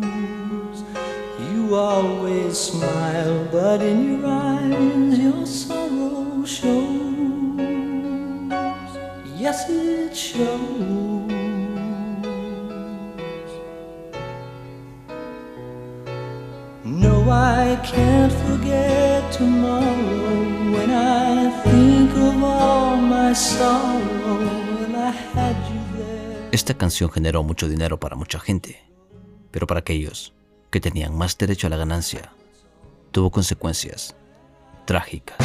goes. You always smile, but in your eyes your sorrow shows. Yes, it shows. No, I can't forget tomorrow when I think of all my sorrow. Esta canción generó mucho dinero para mucha gente, pero para aquellos que tenían más derecho a la ganancia, tuvo consecuencias trágicas.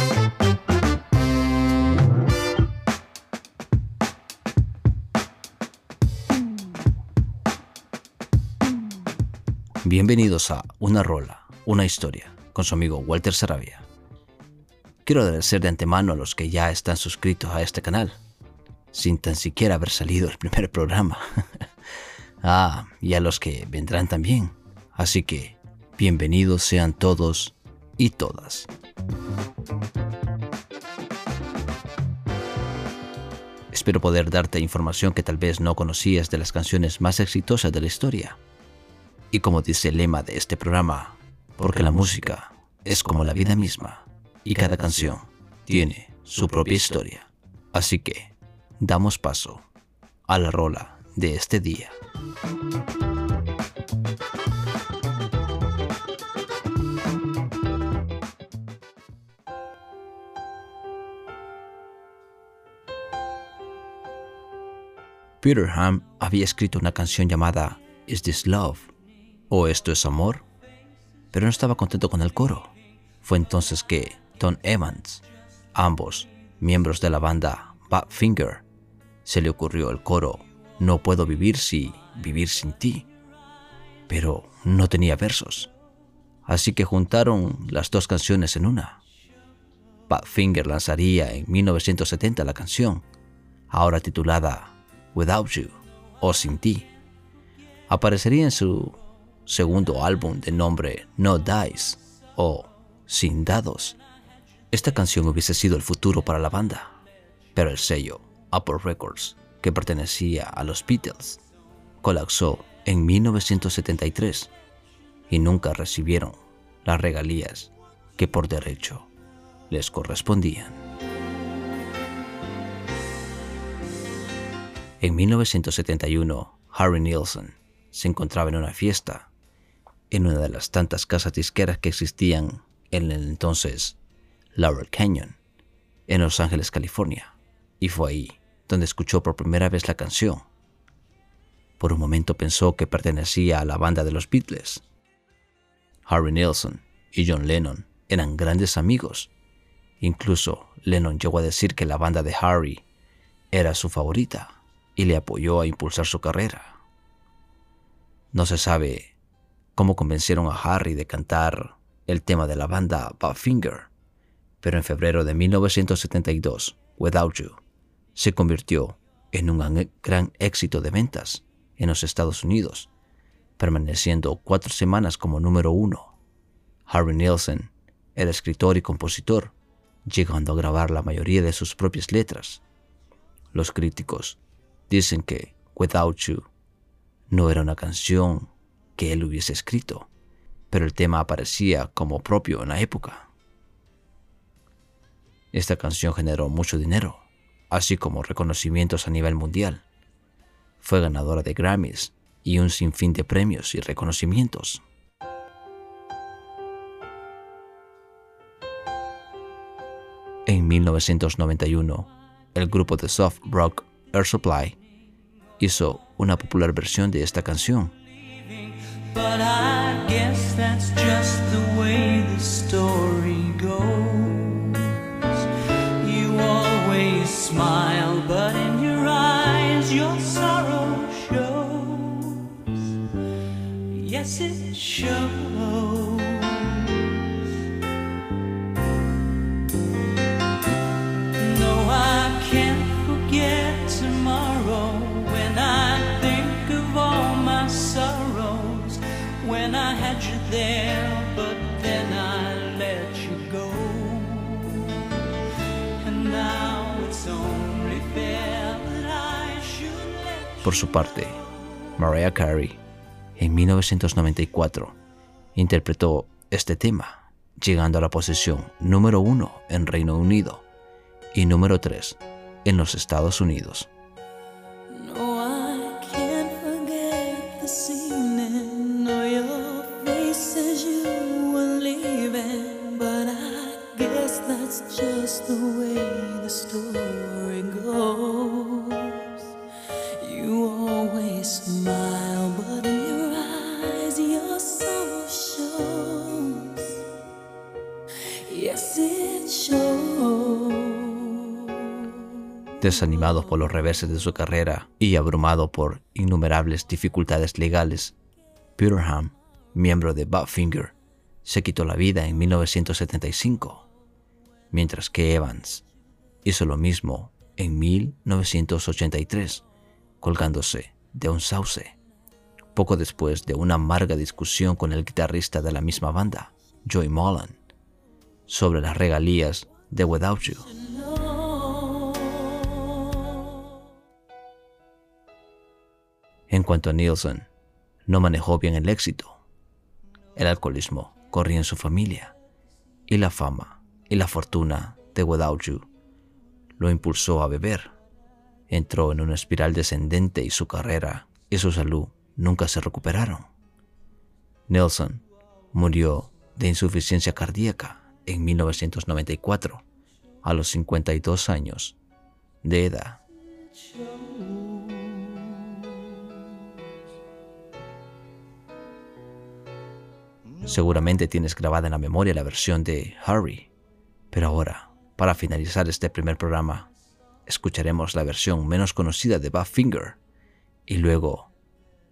Bienvenidos a Una Rola, una historia, con su amigo Walter Sarabia. Quiero agradecer de antemano a los que ya están suscritos a este canal, sin tan siquiera haber salido el primer programa. ah, y a los que vendrán también. Así que, bienvenidos sean todos y todas. Espero poder darte información que tal vez no conocías de las canciones más exitosas de la historia. Y como dice el lema de este programa, porque la música es como la vida misma y cada canción tiene su propia historia. Así que, damos paso a la rola de este día. Peter Ham había escrito una canción llamada Is This Love? o Esto es Amor, pero no estaba contento con el coro. Fue entonces que Tom Evans, ambos miembros de la banda Badfinger, se le ocurrió el coro No puedo vivir si vivir sin ti, pero no tenía versos. Así que juntaron las dos canciones en una. Badfinger lanzaría en 1970 la canción, ahora titulada Without You o Sin Ti. Aparecería en su segundo álbum de nombre No Dice o Sin Dados. Esta canción hubiese sido el futuro para la banda, pero el sello Apple Records, que pertenecía a los Beatles, colapsó en 1973 y nunca recibieron las regalías que por derecho les correspondían. En 1971, Harry Nilsson se encontraba en una fiesta en una de las tantas casas disqueras que existían en el entonces Laurel Canyon, en Los Ángeles, California, y fue ahí donde escuchó por primera vez la canción. Por un momento pensó que pertenecía a la banda de los Beatles. Harry Nilsson y John Lennon eran grandes amigos. Incluso Lennon llegó a decir que la banda de Harry era su favorita y le apoyó a impulsar su carrera. No se sabe cómo convencieron a Harry de cantar el tema de la banda Badfinger, pero en febrero de 1972, Without You se convirtió en un gran éxito de ventas en los Estados Unidos, permaneciendo cuatro semanas como número uno. Harry Nilsson era escritor y compositor, llegando a grabar la mayoría de sus propias letras. Los críticos dicen que Without You no era una canción que él hubiese escrito, pero el tema aparecía como propio en la época. Esta canción generó mucho dinero, así como reconocimientos a nivel mundial. Fue ganadora de Grammys y un sinfín de premios y reconocimientos. En 1991, el grupo de soft rock Air Supply hizo una popular versión de esta canción But I Por su parte, Mariah Carey, en 1994, interpretó este tema, llegando a la posición número uno en Reino Unido y número tres en los Estados Unidos. Desanimado por los reveses de su carrera y abrumado por innumerables dificultades legales, Peterham, miembro de Badfinger, se quitó la vida en 1975, mientras que Evans hizo lo mismo en 1983, colgándose de un sauce, poco después de una amarga discusión con el guitarrista de la misma banda, Joey Mullen, sobre las regalías de Without You. En cuanto a Nielsen, no manejó bien el éxito. El alcoholismo corría en su familia y la fama y la fortuna de Without You lo impulsó a beber. Entró en una espiral descendente y su carrera y su salud nunca se recuperaron. Nelson murió de insuficiencia cardíaca en 1994 a los 52 años de edad. Seguramente tienes grabada en la memoria la versión de Harry, pero ahora, para finalizar este primer programa, escucharemos la versión menos conocida de Finger y luego,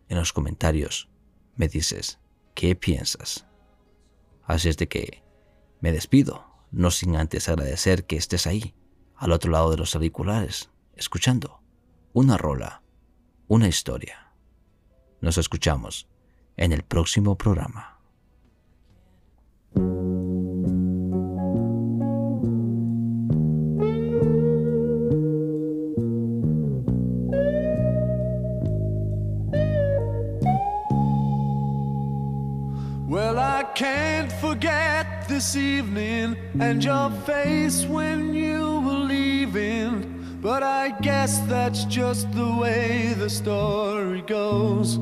en los comentarios, me dices qué piensas. Así es de que me despido, no sin antes agradecer que estés ahí, al otro lado de los auriculares, escuchando una rola, una historia. Nos escuchamos en el próximo programa. And your face when you were leaving. But I guess that's just the way the story goes.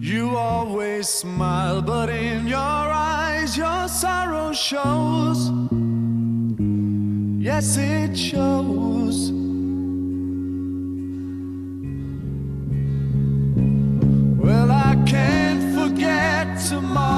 You always smile, but in your eyes your sorrow shows. Yes, it shows. Well, I can't forget tomorrow